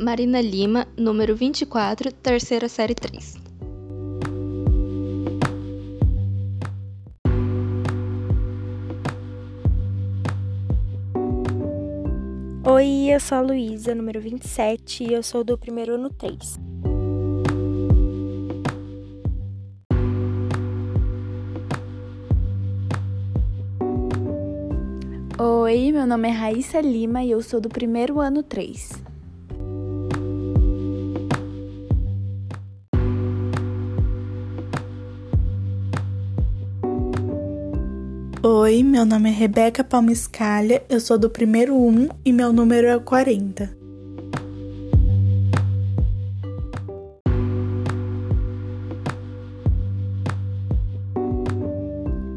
Marina Lima, número 24, terceira série 3. Oi, eu sou a Luísa, número 27, e eu sou do primeiro ano 3. Oi, meu nome é Raíssa Lima e eu sou do primeiro ano 3. Oi, meu nome é Rebeca Palmiscalha, eu sou do primeiro 1 e meu número é 40.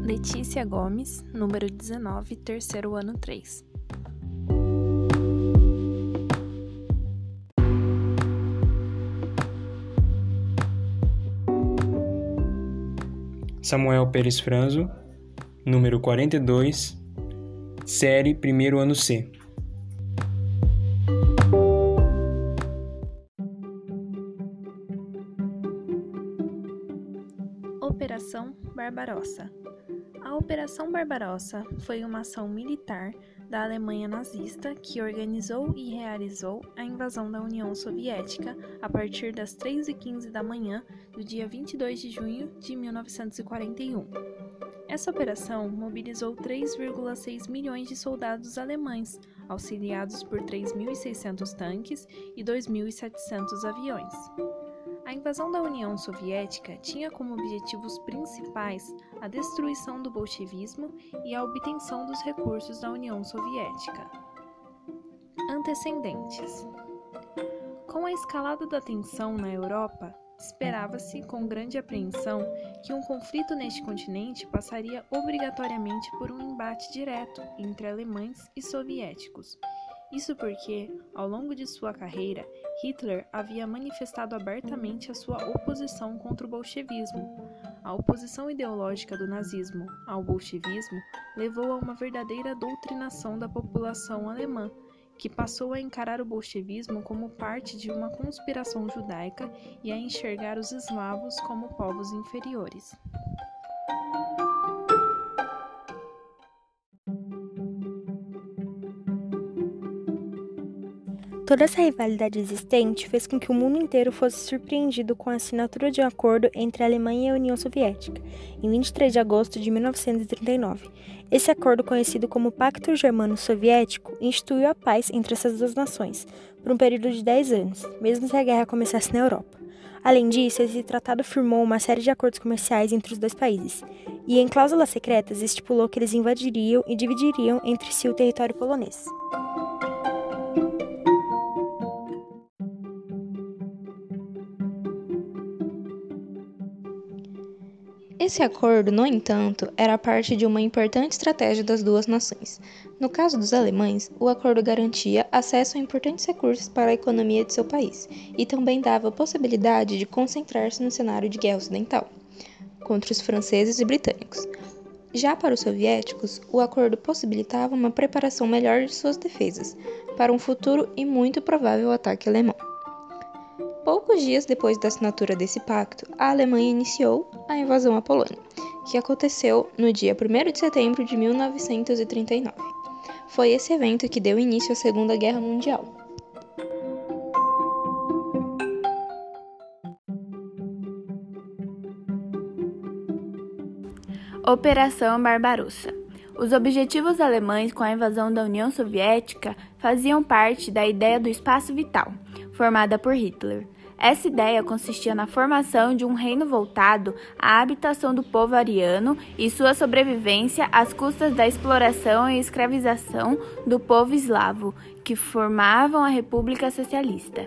Letícia Gomes, número 19, terceiro ano 3. Samuel Pérez Franzo, número 42, série primeiro ano C. Operação Barbarossa. A Operação Barbarossa foi uma ação militar da Alemanha nazista que organizou e realizou a invasão da União Soviética a partir das 3h15 da manhã do dia 22 de junho de 1941. Essa operação mobilizou 3,6 milhões de soldados alemães, auxiliados por 3.600 tanques e 2.700 aviões. A invasão da União Soviética tinha como objetivos principais a destruição do bolchevismo e a obtenção dos recursos da União Soviética. Antecedentes: Com a escalada da tensão na Europa, Esperava-se, com grande apreensão, que um conflito neste continente passaria obrigatoriamente por um embate direto entre alemães e soviéticos. Isso porque, ao longo de sua carreira, Hitler havia manifestado abertamente a sua oposição contra o bolchevismo. A oposição ideológica do nazismo ao bolchevismo levou a uma verdadeira doutrinação da população alemã que passou a encarar o bolchevismo como parte de uma conspiração judaica e a enxergar os eslavos como povos inferiores. Toda essa rivalidade existente fez com que o mundo inteiro fosse surpreendido com a assinatura de um acordo entre a Alemanha e a União Soviética, em 23 de agosto de 1939. Esse acordo, conhecido como Pacto Germano-Soviético, instituiu a paz entre essas duas nações por um período de 10 anos, mesmo se a guerra começasse na Europa. Além disso, esse tratado firmou uma série de acordos comerciais entre os dois países, e em cláusulas secretas estipulou que eles invadiriam e dividiriam entre si o território polonês. Esse acordo, no entanto, era parte de uma importante estratégia das duas nações. No caso dos alemães, o acordo garantia acesso a importantes recursos para a economia de seu país e também dava a possibilidade de concentrar-se no cenário de guerra ocidental contra os franceses e britânicos. Já para os soviéticos, o acordo possibilitava uma preparação melhor de suas defesas para um futuro e muito provável ataque alemão. Poucos dias depois da assinatura desse pacto, a Alemanha iniciou a invasão à Polônia, que aconteceu no dia 1 de setembro de 1939. Foi esse evento que deu início à Segunda Guerra Mundial. Operação Barbarossa. Os objetivos alemães com a invasão da União Soviética faziam parte da ideia do espaço vital, formada por Hitler. Essa ideia consistia na formação de um reino voltado à habitação do povo ariano e sua sobrevivência às custas da exploração e escravização do povo eslavo, que formavam a República Socialista.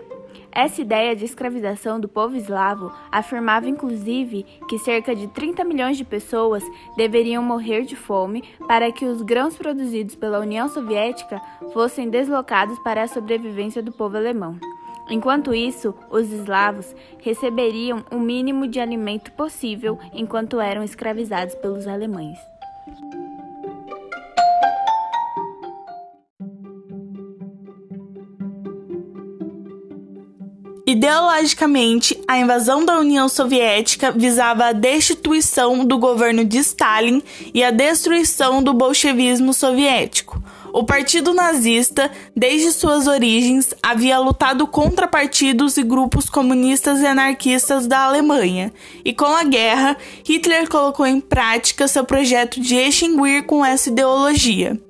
Essa ideia de escravização do povo eslavo afirmava inclusive que cerca de 30 milhões de pessoas deveriam morrer de fome para que os grãos produzidos pela União Soviética fossem deslocados para a sobrevivência do povo alemão. Enquanto isso, os eslavos receberiam o mínimo de alimento possível enquanto eram escravizados pelos alemães. Ideologicamente, a invasão da União Soviética visava a destituição do governo de Stalin e a destruição do bolchevismo soviético. O Partido Nazista, desde suas origens, havia lutado contra partidos e grupos comunistas e anarquistas da Alemanha, e com a guerra, Hitler colocou em prática seu projeto de extinguir com essa ideologia.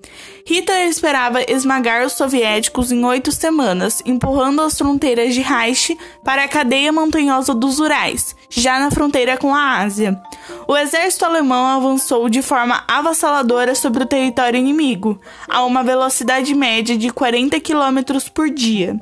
Hitler esperava esmagar os soviéticos em oito semanas, empurrando as fronteiras de Reich para a cadeia montanhosa dos Urais, já na fronteira com a Ásia. O exército alemão avançou de forma avassaladora sobre o território inimigo, a uma velocidade média de 40 km por dia.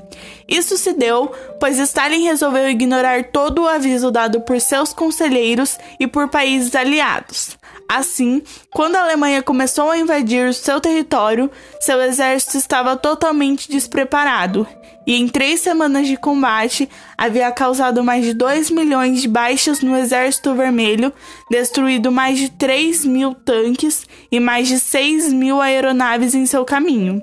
Isso se deu pois Stalin resolveu ignorar todo o aviso dado por seus conselheiros e por países aliados. Assim, quando a Alemanha começou a invadir o seu território, seu exército estava totalmente despreparado e, em três semanas de combate, havia causado mais de 2 milhões de baixas no Exército Vermelho, destruído mais de 3 mil tanques e mais de 6 mil aeronaves em seu caminho.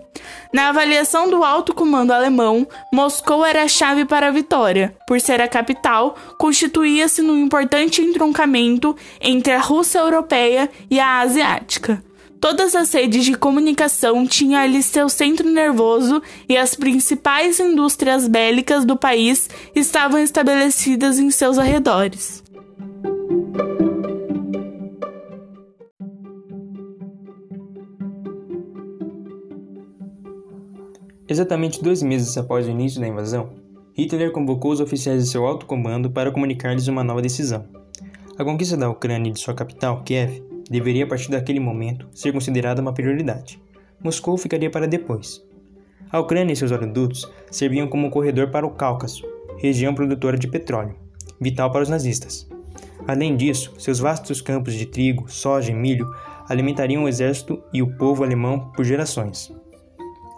Na avaliação do alto comando alemão, Moscou era a chave para a vitória. Por ser a capital, constituía-se num importante entroncamento entre a Rússia europeia e a asiática. Todas as redes de comunicação tinham ali seu centro nervoso e as principais indústrias bélicas do país estavam estabelecidas em seus arredores. Exatamente dois meses após o início da invasão, Hitler convocou os oficiais de seu alto comando para comunicar-lhes uma nova decisão. A conquista da Ucrânia e de sua capital, Kiev, deveria a partir daquele momento ser considerada uma prioridade. Moscou ficaria para depois. A Ucrânia e seus oleodutos serviam como um corredor para o Cáucaso, região produtora de petróleo, vital para os nazistas. Além disso, seus vastos campos de trigo, soja e milho alimentariam o exército e o povo alemão por gerações.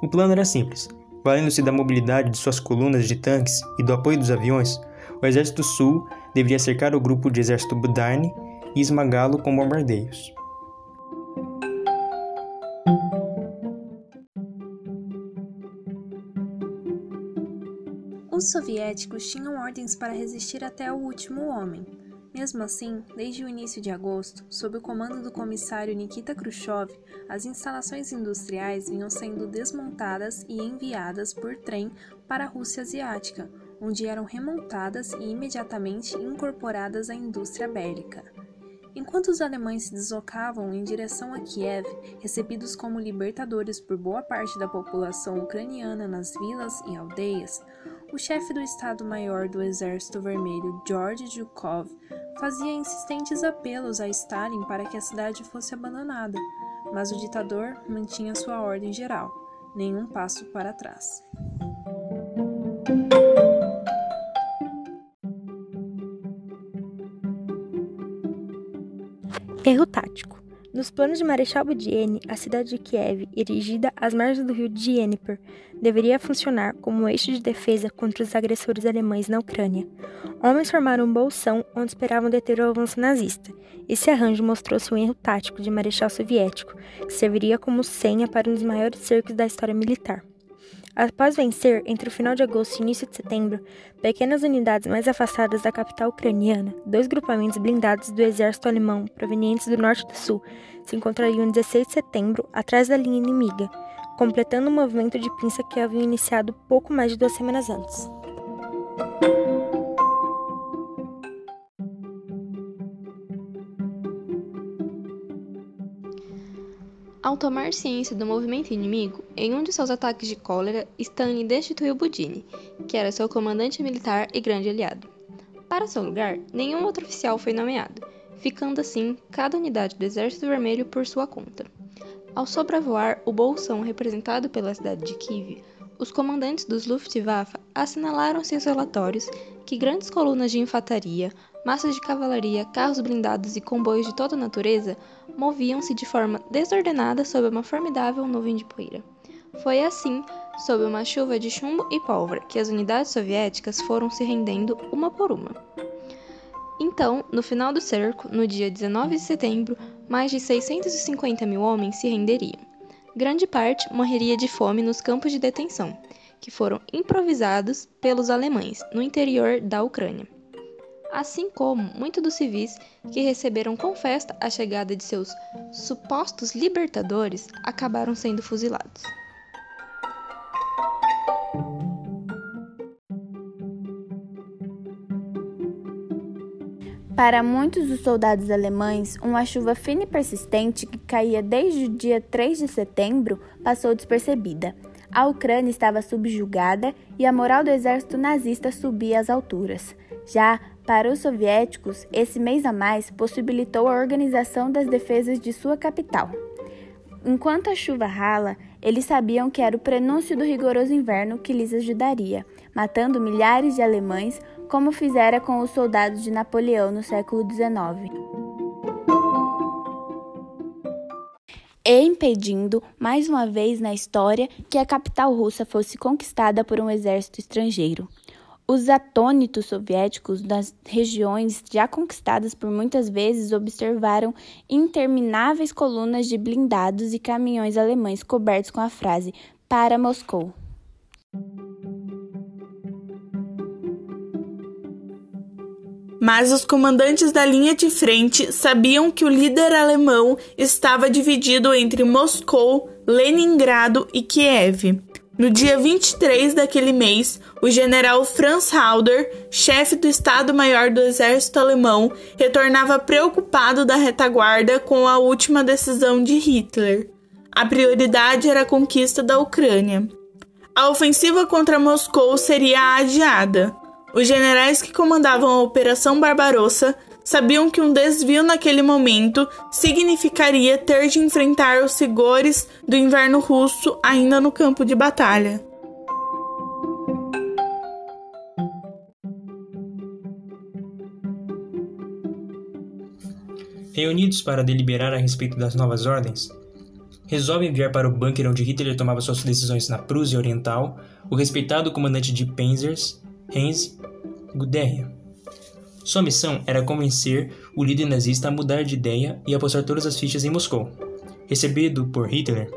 O plano era simples. Valendo-se da mobilidade de suas colunas de tanques e do apoio dos aviões, o Exército Sul deveria cercar o grupo de exército Budarne e esmagá-lo com bombardeios. Os soviéticos tinham ordens para resistir até o último homem, mesmo assim, desde o início de agosto, sob o comando do comissário Nikita Khrushchev, as instalações industriais vinham sendo desmontadas e enviadas por trem para a Rússia Asiática, onde eram remontadas e imediatamente incorporadas à indústria bélica. Enquanto os alemães se deslocavam em direção a Kiev, recebidos como libertadores por boa parte da população ucraniana nas vilas e aldeias, o chefe do Estado-Maior do Exército Vermelho, George Zhukov, fazia insistentes apelos a Stalin para que a cidade fosse abandonada, mas o ditador mantinha sua ordem geral: nenhum passo para trás. Erro tático. Nos planos de Marechal Budiene, a cidade de Kiev, erigida às margens do rio Dnieper, deveria funcionar como um eixo de defesa contra os agressores alemães na Ucrânia. Homens formaram um bolsão onde esperavam deter o avanço nazista. Esse arranjo mostrou-se um erro tático de Marechal Soviético, que serviria como senha para um dos maiores cercos da história militar. Após vencer, entre o final de agosto e início de setembro, pequenas unidades mais afastadas da capital ucraniana, dois grupamentos blindados do exército alemão provenientes do norte e do sul, se encontrariam em 16 de setembro atrás da linha inimiga, completando o movimento de pinça que haviam iniciado pouco mais de duas semanas antes. Ao tomar ciência do movimento inimigo, em um de seus ataques de cólera, Stanley destituiu Budini, que era seu comandante militar e grande aliado. Para seu lugar, nenhum outro oficial foi nomeado, ficando assim cada unidade do Exército Vermelho por sua conta. Ao sobrevoar o bolsão representado pela cidade de Kiev, os comandantes dos Luftwaffe assinalaram seus relatórios que grandes colunas de infantaria, massas de cavalaria, carros blindados e comboios de toda natureza moviam-se de forma desordenada sob uma formidável nuvem de poeira. Foi assim, sob uma chuva de chumbo e pólvora, que as unidades soviéticas foram se rendendo uma por uma. Então, no final do cerco, no dia 19 de setembro, mais de 650 mil homens se renderiam. Grande parte morreria de fome nos campos de detenção, que foram improvisados pelos alemães no interior da Ucrânia. Assim como muitos dos civis que receberam com festa a chegada de seus supostos libertadores acabaram sendo fuzilados. Para muitos dos soldados alemães, uma chuva fina e persistente que caía desde o dia 3 de setembro passou despercebida. A Ucrânia estava subjugada e a moral do exército nazista subia às alturas. Já para os soviéticos, esse mês a mais possibilitou a organização das defesas de sua capital. Enquanto a chuva rala, eles sabiam que era o prenúncio do rigoroso inverno que lhes ajudaria, matando milhares de alemães como fizera com os soldados de Napoleão no século XIX. E impedindo, mais uma vez na história, que a capital russa fosse conquistada por um exército estrangeiro. Os atônitos soviéticos das regiões já conquistadas por muitas vezes observaram intermináveis colunas de blindados e caminhões alemães cobertos com a frase para Moscou. Mas os comandantes da linha de frente sabiam que o líder alemão estava dividido entre Moscou, Leningrado e Kiev. No dia 23 daquele mês, o general Franz Halder, chefe do Estado-Maior do Exército Alemão, retornava preocupado da retaguarda com a última decisão de Hitler. A prioridade era a conquista da Ucrânia. A ofensiva contra Moscou seria adiada. Os generais que comandavam a Operação Barbarossa sabiam que um desvio naquele momento significaria ter de enfrentar os rigores do inverno russo ainda no campo de batalha. Reunidos para deliberar a respeito das novas ordens, resolve enviar para o bunker onde Hitler tomava suas decisões na Prússia Oriental o respeitado comandante de Panzers, Heinz Guderian. Sua missão era convencer o líder nazista a mudar de ideia e apostar todas as fichas em Moscou. Recebido por Hitler,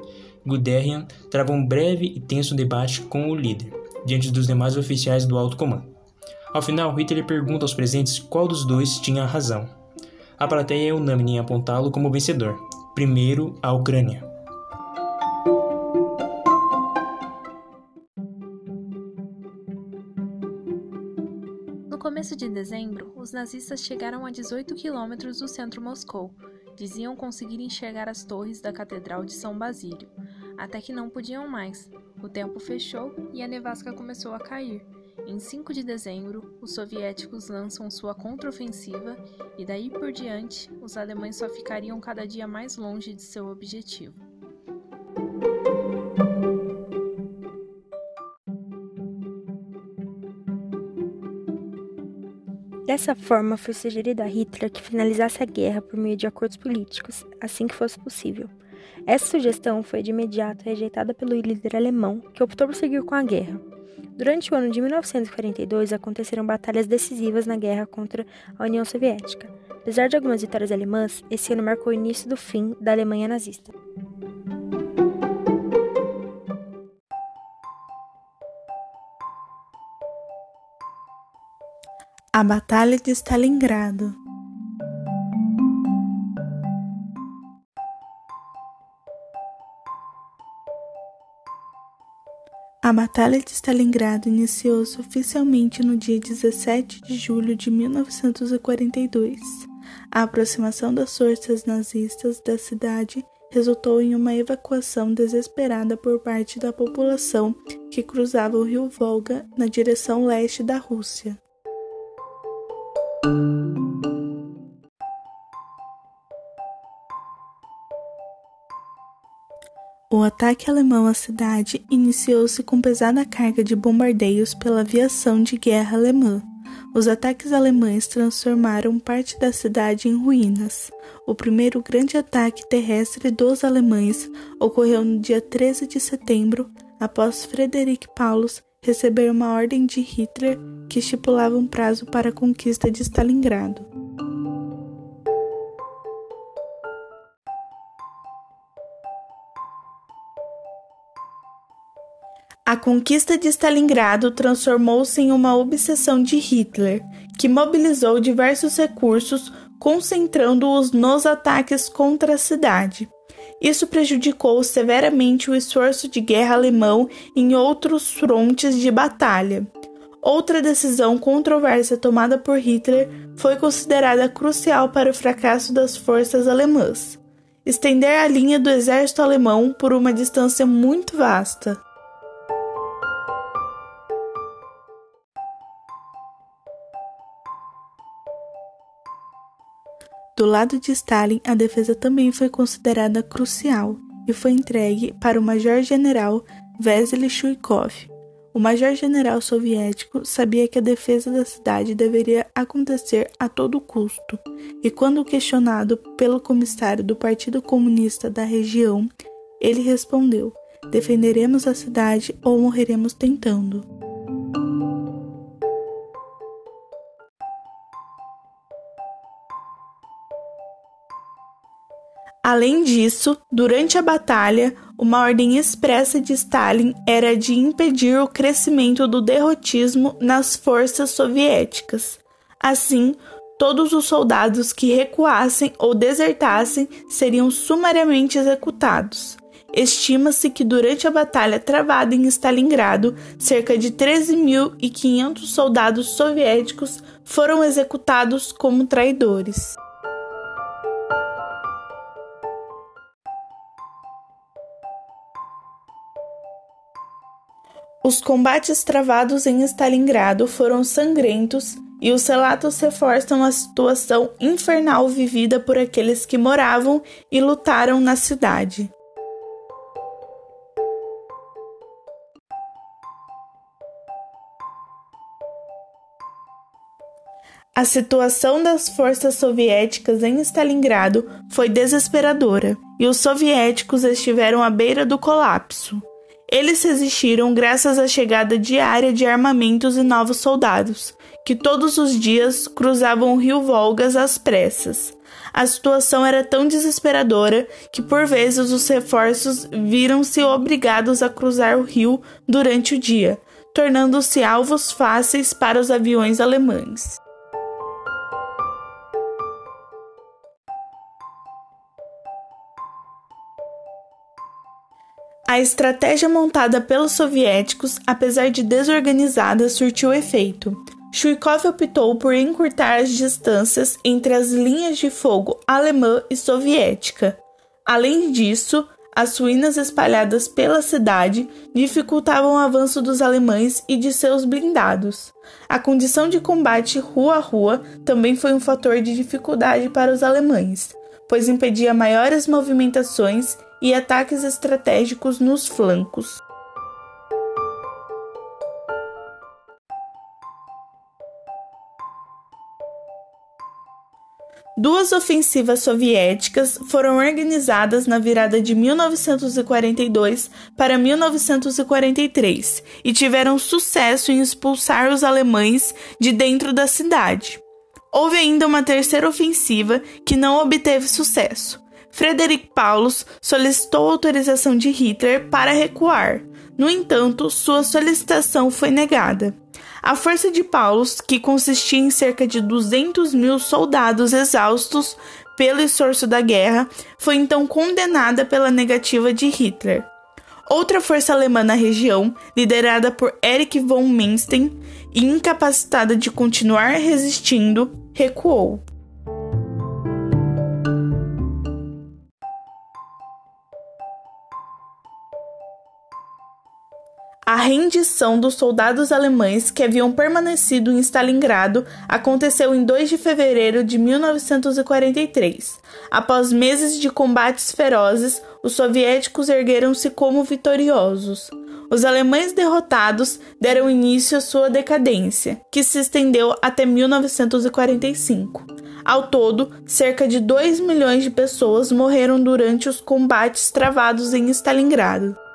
Guderian trava um breve e tenso debate com o líder, diante dos demais oficiais do alto comando. Ao final, Hitler pergunta aos presentes qual dos dois tinha razão. A plateia é unânime em apontá-lo como vencedor. Primeiro, a Ucrânia. Começo de dezembro, os nazistas chegaram a 18 quilômetros do centro Moscou. Diziam conseguir enxergar as torres da Catedral de São Basílio, até que não podiam mais. O tempo fechou e a nevasca começou a cair. Em 5 de dezembro, os soviéticos lançam sua contraofensiva e daí por diante, os alemães só ficariam cada dia mais longe de seu objetivo. Dessa forma, foi sugerido a Hitler que finalizasse a guerra por meio de acordos políticos, assim que fosse possível. Essa sugestão foi de imediato rejeitada pelo líder alemão, que optou por seguir com a guerra. Durante o ano de 1942, aconteceram batalhas decisivas na guerra contra a União Soviética. Apesar de algumas vitórias alemãs, esse ano marcou o início do fim da Alemanha nazista. A Batalha de Stalingrado. A Batalha de Stalingrado iniciou-se oficialmente no dia 17 de julho de 1942. A aproximação das forças nazistas da cidade resultou em uma evacuação desesperada por parte da população que cruzava o rio Volga na direção leste da Rússia. O ataque alemão à cidade iniciou-se com pesada carga de bombardeios pela aviação de guerra alemã. Os ataques alemães transformaram parte da cidade em ruínas. O primeiro grande ataque terrestre dos alemães ocorreu no dia 13 de setembro, após Frederick Paulus receber uma ordem de Hitler que estipulava um prazo para a conquista de Stalingrado. A conquista de Stalingrado transformou-se em uma obsessão de Hitler, que mobilizou diversos recursos, concentrando-os nos ataques contra a cidade. Isso prejudicou severamente o esforço de guerra alemão em outros frontes de batalha. Outra decisão controversa tomada por Hitler foi considerada crucial para o fracasso das forças alemãs: estender a linha do exército alemão por uma distância muito vasta. Do lado de Stalin, a defesa também foi considerada crucial e foi entregue para o major-general Vesely Chuikov. O major-general soviético sabia que a defesa da cidade deveria acontecer a todo custo, e quando questionado pelo comissário do Partido Comunista da região, ele respondeu: Defenderemos a cidade ou morreremos tentando. Além disso, durante a batalha, uma ordem expressa de Stalin era de impedir o crescimento do derrotismo nas forças soviéticas. Assim, todos os soldados que recuassem ou desertassem seriam sumariamente executados. Estima-se que durante a batalha travada em Stalingrado, cerca de 13.500 soldados soviéticos foram executados como traidores. Os combates travados em Stalingrado foram sangrentos e os relatos reforçam a situação infernal vivida por aqueles que moravam e lutaram na cidade. A situação das forças soviéticas em Stalingrado foi desesperadora e os soviéticos estiveram à beira do colapso. Eles resistiram graças à chegada diária de armamentos e novos soldados, que todos os dias cruzavam o rio Volgas às pressas. A situação era tão desesperadora que por vezes os reforços viram-se obrigados a cruzar o rio durante o dia, tornando-se alvos fáceis para os aviões alemães. A estratégia montada pelos soviéticos, apesar de desorganizada, surtiu efeito. Chuikov optou por encurtar as distâncias entre as linhas de fogo alemã e soviética. Além disso, as ruínas espalhadas pela cidade dificultavam o avanço dos alemães e de seus blindados. A condição de combate rua a rua também foi um fator de dificuldade para os alemães, pois impedia maiores movimentações e ataques estratégicos nos flancos. Duas ofensivas soviéticas foram organizadas na virada de 1942 para 1943 e tiveram sucesso em expulsar os alemães de dentro da cidade. Houve ainda uma terceira ofensiva que não obteve sucesso, Frederic Paulus solicitou autorização de Hitler para recuar. No entanto, sua solicitação foi negada. A força de Paulus, que consistia em cerca de 200 mil soldados exaustos pelo esforço da guerra, foi então condenada pela negativa de Hitler. Outra força alemã na região, liderada por Erich von Manstein e incapacitada de continuar resistindo, recuou. Rendição dos soldados alemães que haviam permanecido em Stalingrado aconteceu em 2 de fevereiro de 1943. Após meses de combates ferozes, os soviéticos ergueram-se como vitoriosos. Os alemães derrotados deram início à sua decadência, que se estendeu até 1945. Ao todo, cerca de 2 milhões de pessoas morreram durante os combates travados em Stalingrado.